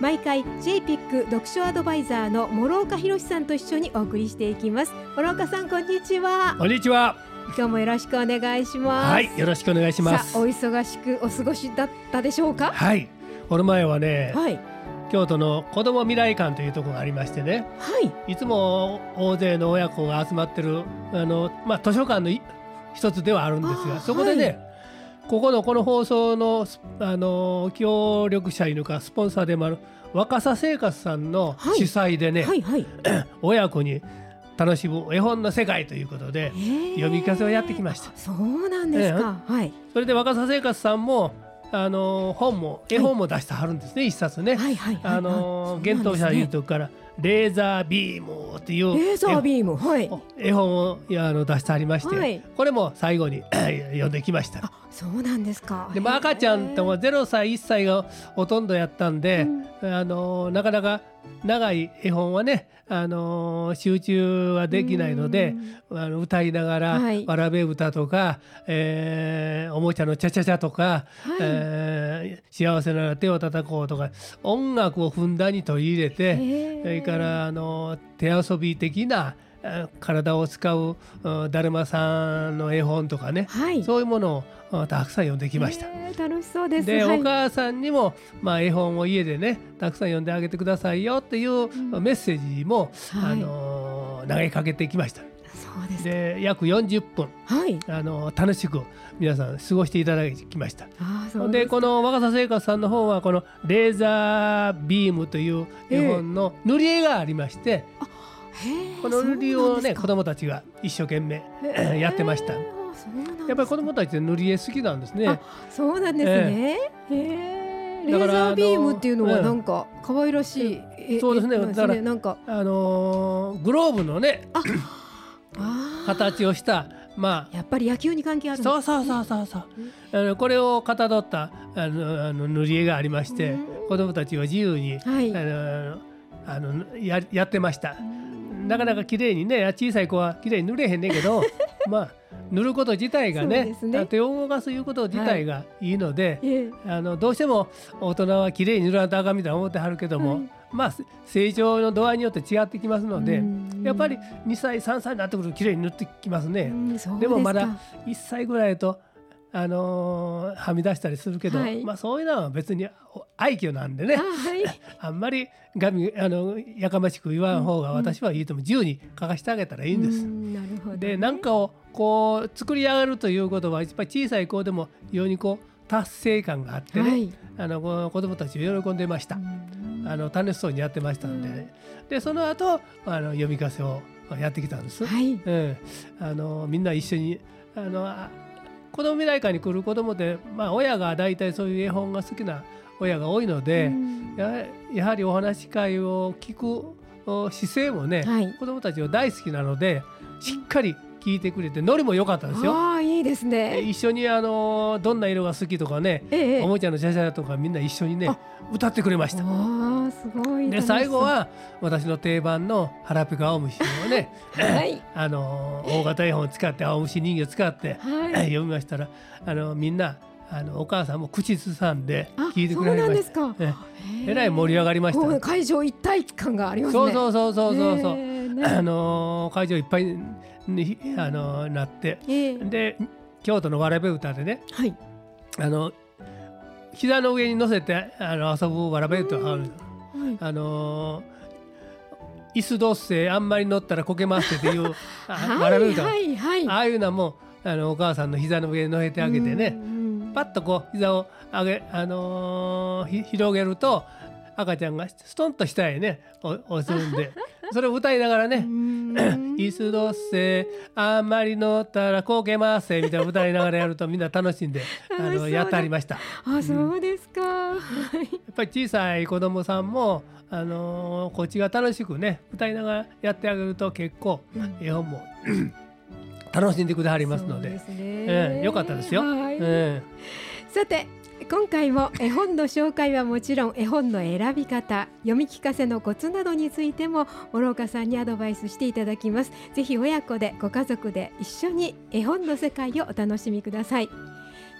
毎回 JPIC 読書アドバイザーの諸岡博さんと一緒にお送りしていきます。諸岡さんこんにちは。こんにちは。今日もよろしくお願いします。はいよろしくお願いします。さあお忙しくお過ごしだったでしょうか？はい。この前はね、はい。京都の子ども未来館というところがありましてね。はい。いつも大勢の親子が集まってるあの、まあ、図書館のい一つではあるんですがそこでね、はいここのこの放送のスあの協力者いうのかスポンサーでもある若狭生活さんのはい。主催でね、はいはい。親子に楽しむ絵本の世界ということで読み聞かせをやってきました。そうなんですか、はい。それで若狭生活さんもあの本も絵本も出してはるんですね、一冊ね。はいはいはい。あのあ幻冬舎いうとこからレーザービームっていうレーザービームはい。絵絵本をあの出してありまして、はい。これも最後に 読んできました。あそうなんですか。でも赤ちゃんとも0歳1歳がほとんどやったんで、あのなかなか長い絵本はねあの集中はできないのであの歌いながら、はい。わらべ歌とか、えーおもちゃのチャチャチャとか、はい。えー幸せなら手を叩こうとか音楽をふんだんに取り入れて、へーからあの手遊び的なあ体を使ううんだるまさんの絵本とかね、はい。そういうものをあたくさん読んできました。楽しそうです。で、はい。お母さんにも、まあ、絵本を家でねたくさん読んであげてくださいよっていうメッセージも、はい。あの投げかけてきました。そうで約40分、はい。あの楽しく皆さん過ごしていただきました。あーそうでこの若狭生活さんの方はこの「レーザービーム」という絵本の塗り絵がありまして、へーこの塗り絵をね子そう供たちが一生懸命 やってました。へーあそうなんですかやっぱり子供たちって塗り絵好きなんですね。あ。そうなんですね。へえ。レだからーザービームっていうのはなんか可愛らしい絵。そうですね。絵なんだからなんか。あのーグローブのねあ 形をしたまあやっぱり野球に関係あるんですそうそうそうそうそう。あのこれをかたどったあのあの塗り絵がありましてうん。子供たちは自由に、はい。あのあのややってました。なかなか綺麗にね小さい子は綺麗に塗れへんねんけど まあ塗ること自体がねね。手を動かすいうこと自体がいいので、ええ。あのどうしても大人は綺麗に塗らんとあかんみたいな思ってはるけども、はいまあせ成長の度合いによって違ってきますので、うん。やっぱり2歳3歳になってくると綺麗に塗ってきますね。うんそうでもまだすか1歳ぐらいと、あのーはみ出したりするけど、はい。まあそういうのは別に愛嬌なんでね。あはい。あんまりがみあのやかましく言わん方が私はいいと思う。自由に書かしてあげたらいいんです。うんなるほどね。で何かをこう作り上がるということはやっぱり小さい子でも非常にこう達成感があってね、はい。あのこ子供たち喜んでました。うんあの楽しそうにやってましたんで。ね。でその後あの読み聞かせをやってきたんです。はい。うん、あのみんな一緒にあのあ子供未来館に来る子供って、まあ、親が大体そういう絵本が好きな親が多いので、うん。ややはりお話し会を聞くお姿勢もね、はい。子供たちは大好きなのでしっかり聞いてくれてノリも良かったですよ。ああいいですでね。一緒にあのどんな色が好きとかね、ええおもちゃのシャシャとかみんな一緒にねあ歌ってくれました。ああすごい。で最後は私の定番の「腹ペコ青虫」をね はい あの大型絵本を使って青虫人形を使ってはい。読みましたらあのみんなあのお母さんも口ずさんであ聞いてくそうなんれました。ですか。えらい盛り上がりました会場一体感がありますね。そうそうそうそうそうそう、ね。あの会場いっぱいにあのなってええ。で京都のわらべ歌でねはい。あの膝の上に乗せてあの遊ぶわらべ歌があるはい。あの椅子どっせあんまり乗ったらこけますっていう あわらべ歌、はいはいはい。ああいうのもあのお母さんの膝の上に乗せてあげてね、うん。パッとこう膝を上げ、あのーひ広げると赤ちゃんがストンと下へねお押すんで それを歌いながらねうん「椅子どっせあんまり乗ったらこけますせ」みたいな歌いながらやるとみんな楽しんで あのやってありました。あそうですか。っぱり小さい子供さんもあのーこっちが楽しくね歌いながらやってあげると結構うん。絵本も 楽しんでくだはりますので。すね。ええよかったですよ。はい。うんさて今回も絵本の紹介はもちろん絵本の選び方読み聞かせのコツなどについても諸岡さんにアドバイスしていただきます。ぜひ親子でご家族で一緒に絵本の世界をお楽しみください。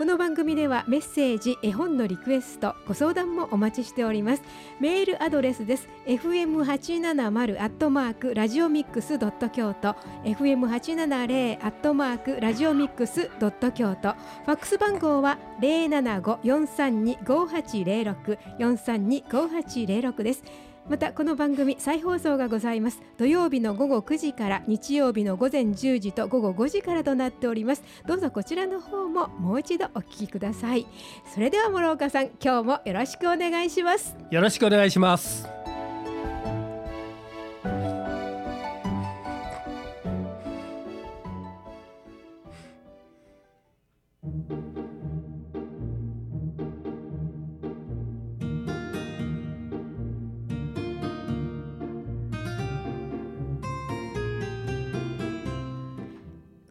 この番組ではメッセージ絵本のリクエストご相談もお待ちしております。メールアドレスです。fm870 アットマークラジオミックスドット京都。fm870 アットマークラジオミックスドット京都。ファックス番号は075-432-5806 432-5806です。またこの番組再放送がございます。土曜日の午後9時から日曜日の午前10時と午後5時からとなっております。どうぞこちらの方ももう一度お聞きください。それでは諸岡さん今日もよろしくお願いします。よろしくお願いします。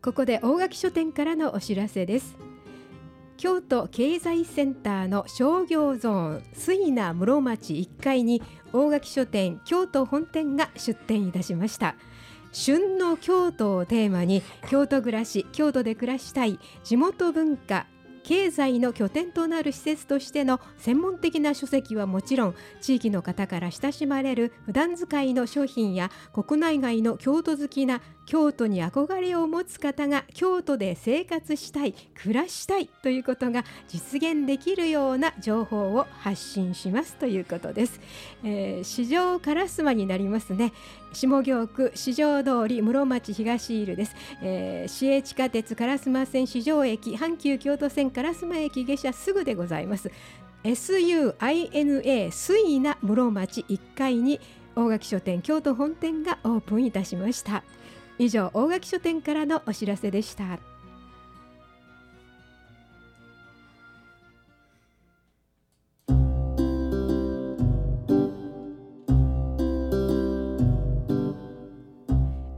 ここで大垣書店からのお知らせです。京都経済センターの商業ゾーン水名室町1階に大垣書店京都本店が出店いたしました。旬の京都をテーマに京都暮らし京都で暮らしたい地元文化経済の拠点となる施設としての専門的な書籍はもちろん地域の方から親しまれる普段使いの商品や国内外の京都好きな京都に憧れを持つ方が京都で生活したい暮らしたいということが実現できるような情報を発信しますということです、えー、市場烏丸になりますね。下京区市場通り室町東イルです、えー、市営地下鉄烏丸線市場駅阪急京都線烏丸駅下車すぐでございます。SUINA 水名室町1階に大垣書店京都本店がオープンいたしました。以上大垣書店からのお知らせでした。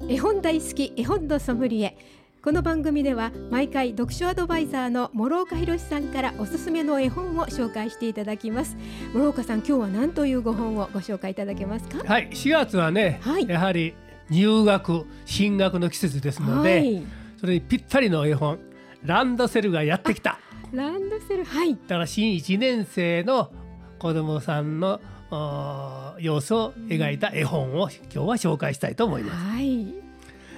絵本大好き絵本のソムリエ。この番組では毎回読書アドバイザーの諸岡博さんからおすすめの絵本を紹介していただきます。諸岡さん今日は何というご本をご紹介いただけますか？はい4月はね、はい。やはり入学進学の季節ですので、はい、それにぴったりの絵本ランドセルがやってきた。ランドセル。はい。だから新1年生の子どもさんの様子を描いた絵本を今日は紹介したいと思います。はい。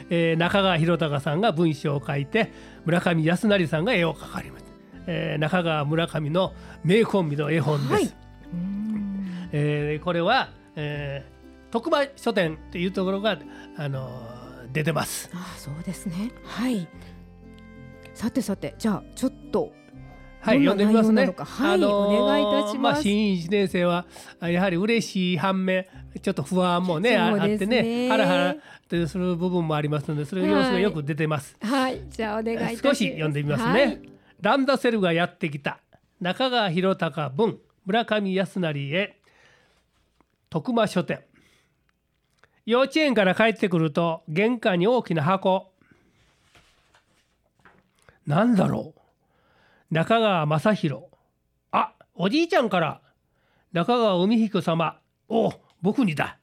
えー中川博隆さんが文章を書いて村上康成さんが絵を描かれます。えー中川村上の名コンビの絵本です。はい。えーこれは、えー徳間書店っていうところが、あのー出てます。あそうですね。はい。さてさてじゃあちょっとはい、読んでみますね。内容なの。か。はいお願いいたします。まあ、新一年生はあやはり嬉しい反面ちょっと不安もねあそうですあってねねハラハラってする部分もありますのでそれ様子がよく出てます。はいじゃあお願いします。少し読んでみますね。はい。ランドセルがやってきた中川博隆文村上康成へ徳間書店幼稚園から帰ってくると玄関に大きな箱。なんだろう？中川正弘あおじいちゃんから。中川海彦様。お僕にだ。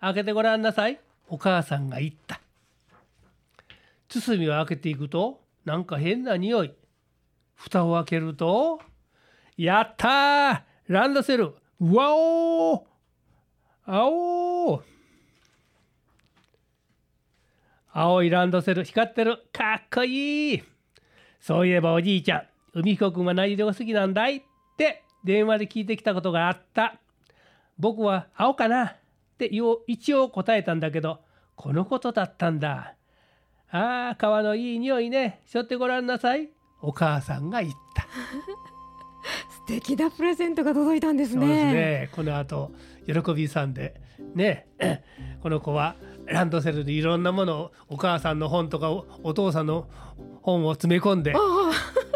開けてごらんなさい。お母さんが言った。包みを開けていくとなんか変な匂い。蓋を開けるとやったー！ランドセル。わおー！あおー！青いランドセル光ってる。かっこいい。そういえばおじいちゃん海彦君は何色が好きなんだいって電話で聞いてきたことがあった。僕は青かなってよ一応答えたんだけどこのことだったんだ。ああ川のいい匂いね。しょってごらんなさい。お母さんが言った。素敵なプレゼントが届いたんですね。そうですね。この後喜びさんでね この子はランドセルでいろんなものをお母さんの本とかおお父さんの本を詰め込んであ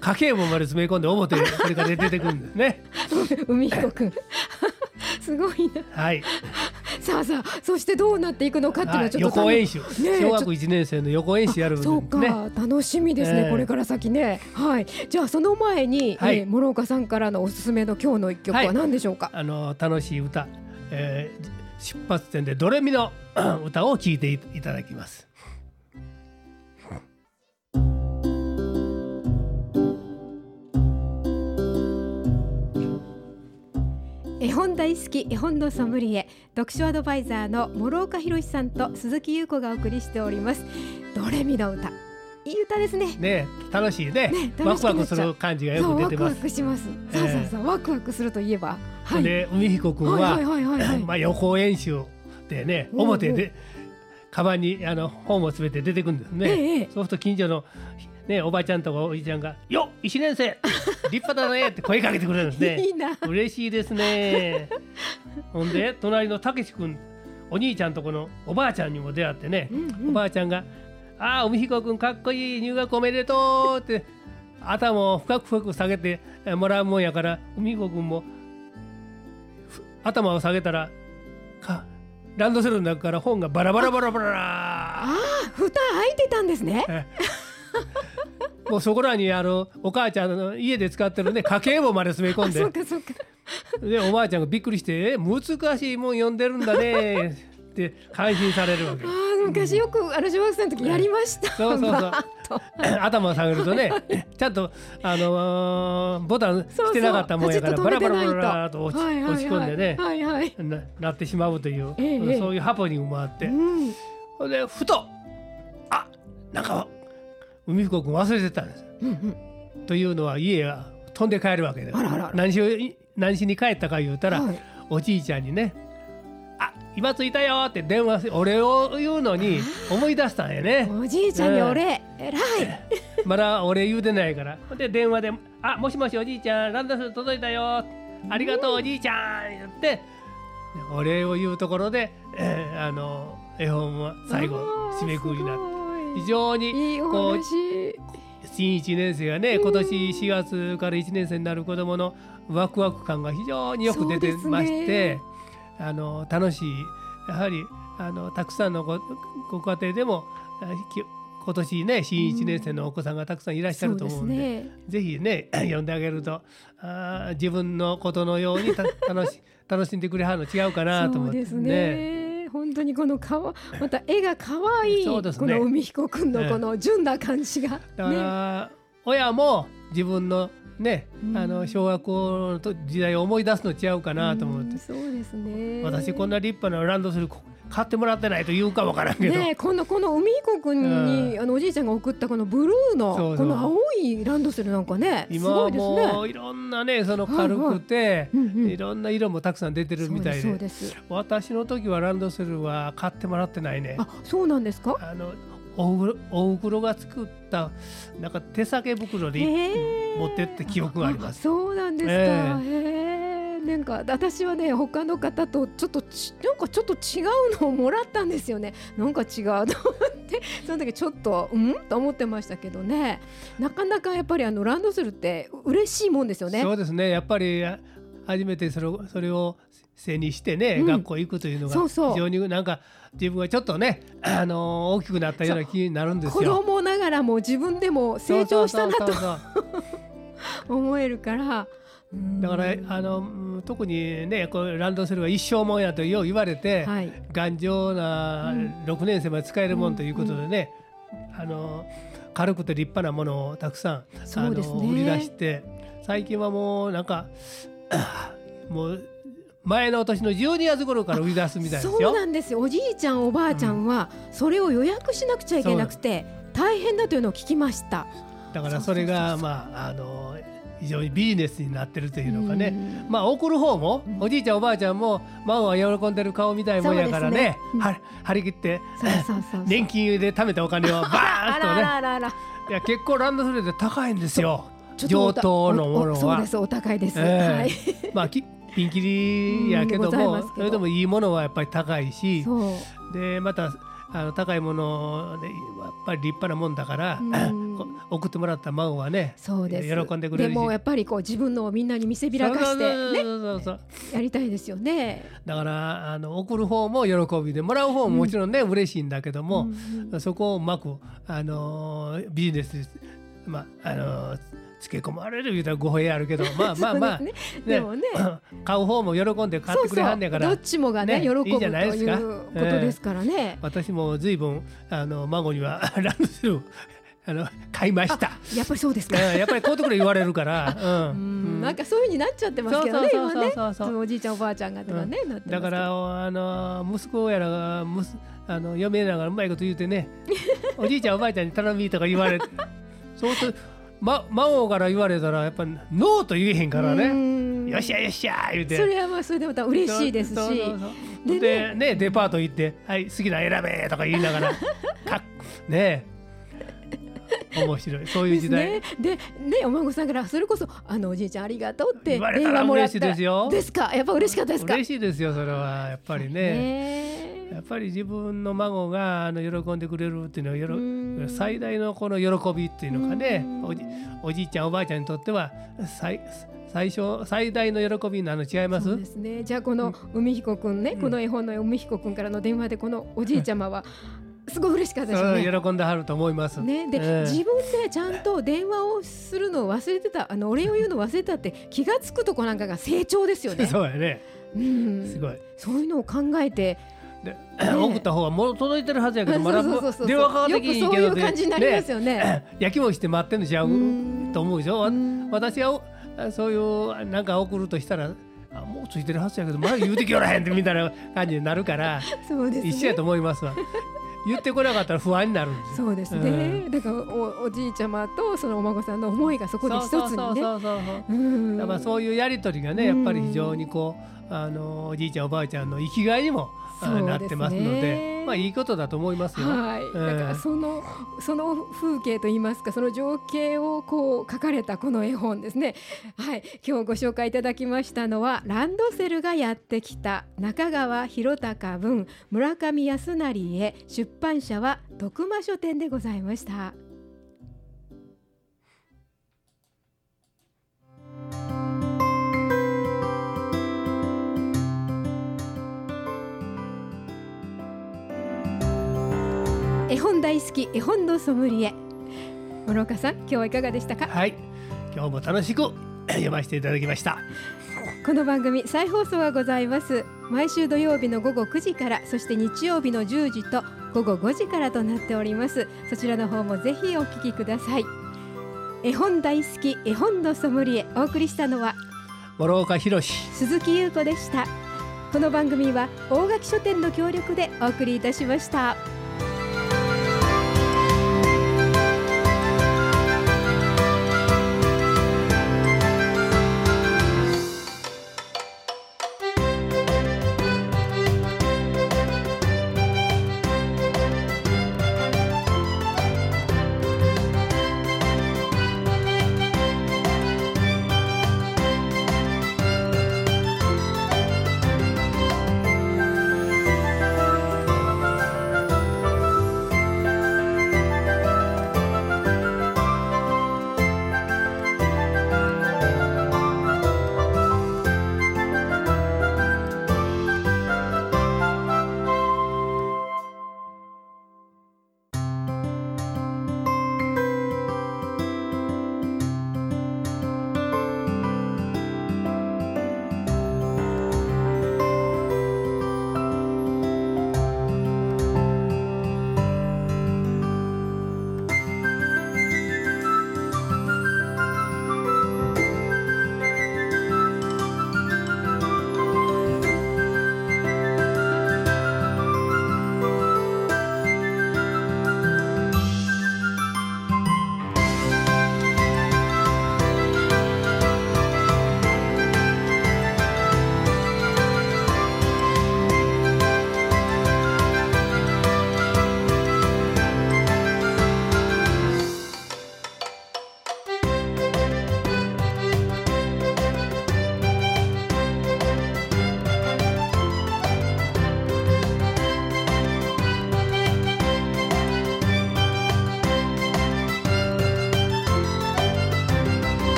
家計簿まで詰め込んで表にこれが出てくるんですね。あ海彦くん。すごいな。はい。さあさあそしてどうなっていくのかっていうのはちょっと予行演習、ね小学1年生の予行演習やるんそうか、楽しみですね、ええ。これから先ね。はい。じゃあその前に、はい。えー諸岡さんからのおすすめの今日の一曲は何でしょうか、あの楽しい歌、えー出発点でドレミの 歌を聴いていただきます。絵本大好き絵本のソムリエ読書アドバイザーの諸岡博さんと鈴木優子がお送りしております。ドレミの歌。いい歌ですね。ね楽しいね。ねワクワクする感じがよく出てます。クします、ええそうそうそうワクワクするといえばはい。で海彦君は、まあ予行演習でね表でカバンにあの本を詰めて出てくるんですね、ええそうすると近所のねおばちゃんとかおじちゃんが「よっ一年生 立派だね」って声かけてくれるんですね。いいな。嬉しいですね。ほんで隣のたけし君お兄ちゃんとこのおばあちゃんにも出会ってね、うんうん。おばあちゃんが「ああ海彦君かっこいい入学おめでとう」って頭を深く深く下げてえもらうもんやから海彦君もふ頭を下げたらかランドセルの中から本がバラバラバラバラ。あ蓋開いてたんですね。もうそこらにあのお母ちゃんの家で使ってるね 家計簿まで詰め込あんででおばあちゃんがびっくりして「え難しいもん読んでるんだね」って感心されるわけ昔よくあの小学生の時やりました。そうそうそう。頭を下げるとね ちゃんとあのーボタンしてなかったもんやからバラバラカチッと止めてないと。バラと落ち,、込んでね、はいはい。ななってしまうという、えそういうハプニングもあって、うん。でふとあなんか海彦君忘れてたんです。うんうん。というのは家が飛んで帰るわけで。何し何しに帰ったか言うたら、はい。おじいちゃんにね「あ今着いたよ」って電話しお礼を言うのに思い出したんやね。おじいちゃんにお礼、えらい。まだお礼言うてないから。で電話で「あもしもしおじいちゃんランドセル届いたよ。ありがとうおじいちゃん」言ってお礼を言うところで、え ーあの絵本は最後締めくくりになってす非常にこう話。新1年生がね今年4月から1年生になる子どものワクワク感が非常によく出てまして、ねあの楽しいやはりあのたくさんのごご家庭でも今年ね新1年生のお子さんがたくさんいらっしゃると思うんで。そうですね。ぜひね 読んであげるとあー自分のことのようにた楽し楽しんでくれはるの違うかなと思ってそうですね。本当にこのかわまた絵が可愛いねこの海彦くんのこの純な感じが、だかね。ら、親も自分のね、うん。あの小学校のと時代を思い出すの違うかなと思って。うん、そうですね。私こんな立派なランドセルこ買ってもらってないと言うかもわからんけど、ねえこのこの海彦くん。に、あのおじいちゃんが送ったこのブルーのこの青いランドセルなんかねす今はごいですね。もういろんなねその軽くて、いろんな色もたくさん出てるみたいで。私の時はランドセルは買ってもらってないね。あそうなんですか？あのおふろお袋が作ったなんか手提げ袋でへえ持ってって記憶があります。そうなんですか。えへえなんか私はね他の方とちょっとちなんかちょっと違うのをもらったんですよね。なんか違うと思ってその時ちょっとうん？と思ってましたけどね。なかなかやっぱりあのランドセルって嬉しいもんですよね。そうですねやっぱりあ初めてそれをそれを背にしてね、うん学校行くというのがそうそう非常になんか自分がちょっとね、あのー大きくなったような気になるんです子よ。供ながらも自分でも成長したなと思えるから。うんだからあのうん特にねこうランドセルは一生もんやとよう言われて、はい。頑丈なうん6年生まで使えるもんということでね、あの軽くて立派なものをたくさん、ねあの売り出して最近はもうなんか もう前の年の12月頃から売り出すみたいですそうよ。なんですよおじいちゃんおばあちゃんはそれを予約しなくちゃいけなくて大変だというのを聞きました。だからそれがまああの非常にビジネスになってるというのかね。うんまあ送る方も、うんおじいちゃんおばあちゃんも孫が喜んでる顔みたいもんやからねね張り切って 年金で貯めたお金をバーンとねらあらあらいや結構ランドセルで高いんですよ。上等のものはそうですお高いです。ええはい。まあきピンキリやけどもそれでもいいものはやっぱり高いし。でまたあの高いものでやっぱり立派なもんだから、うん送ってもらった孫はねそうです喜んでくれるしでもやっぱりこう自分のをみんなに見せびらかしてやりたいですよね。だからあの送る方も喜びでもらう方ももちろんね、嬉しいんだけども、そこをうまくあのビジネスまああのつけ込まれる言うたら語弊あるけど まあまあまあ、そうですね。でもね。買う方も喜んで買ってくれはんねんからどっちもがねね喜ぶといいんじゃないですかいうことですからね。私も随分あの孫には ランドセルあの買いました。やっぱりそうですか。うんやっぱりこういうところ言われるから、ううん。ん。なんかそういう風になっちゃってますけどねそうそうそおじいちゃんおばあちゃんがとかね、だからあの息子やらがむすあの嫁ながらうまいこと言うてねおじいちゃんおばあちゃんに頼みとか言われてそうすると、ま、孫から言われたらやっぱノーと言えへんからうねん。よっしゃよっしゃ言うて。それはまあそれでまた嬉しいですし。でねデパート行って「はい好きなの選べ」とか言いながら かっねえ面白い。そういう時代、ですね。お孫さんからそれこそあのおじいちゃんありがとうって言われた電ら話もらった。嬉しいですよ。ですか？やっぱ嬉しかったですか？嬉しいですよそれは。やっぱりね。ねやっぱり自分の孫があの喜んでくれるっていうのはよろうん。最大のこの喜びっていうのがね。うん。おじおじいちゃんおばあちゃんにとっては最最初最大の喜びなの違います？そうですね。じゃあこの海彦くんね、うん。この絵本の海彦くんからの電話でこのおじいちゃまはすごい嬉しかったですよね。喜んではると思います。ね、で、ええ自分でちゃんと電話をするのを忘れてたあのお礼を言うのを忘れてたって気が付くとこなんかが成長ですよね。そうやねうん、すごい。そういうのを考えてで送った方はもう届いてるはずやけどまだ 電話かかってきんけどよくそういう感じになりますよね。やきもして待ってんのちゃう？うんと思うでしょ？私はおそういうなんか送るとしたらあもうついてるはずやけどまだ言うてきよらへんってみたいな感じになるから そうですね。一緒やと思いますわ。言ってこなかったら不安になるんですよ。そうですね。だからおおじいちゃまとそのお孫さんの思いがそこで一つにね。そうそういうやり取りがねやっぱり非常にこうあのおじいちゃんおばあちゃんの生きがいにもなってますのでまあいいことだと思いますよ。はい、ええだからそのその風景といいますかその情景をこう書かれたこの絵本ですね。はい。今日ご紹介いただきましたのはランドセルがやってきた中川博隆文村上康成へ出版社は徳間書店でございました絵本大好き絵本のソムリエ。諸岡さん今日はいかがでしたか？はい。今日も楽しく 読ませていただきました。この番組再放送がございます。毎週土曜日の午後9時からそして日曜日の10時と午後5時からとなっております。そちらの方もぜひお聞きください。絵本大好き絵本のソムリエお送りしたのは諸岡博史。鈴木優子でした。この番組は大垣書店の協力でお送りいたしました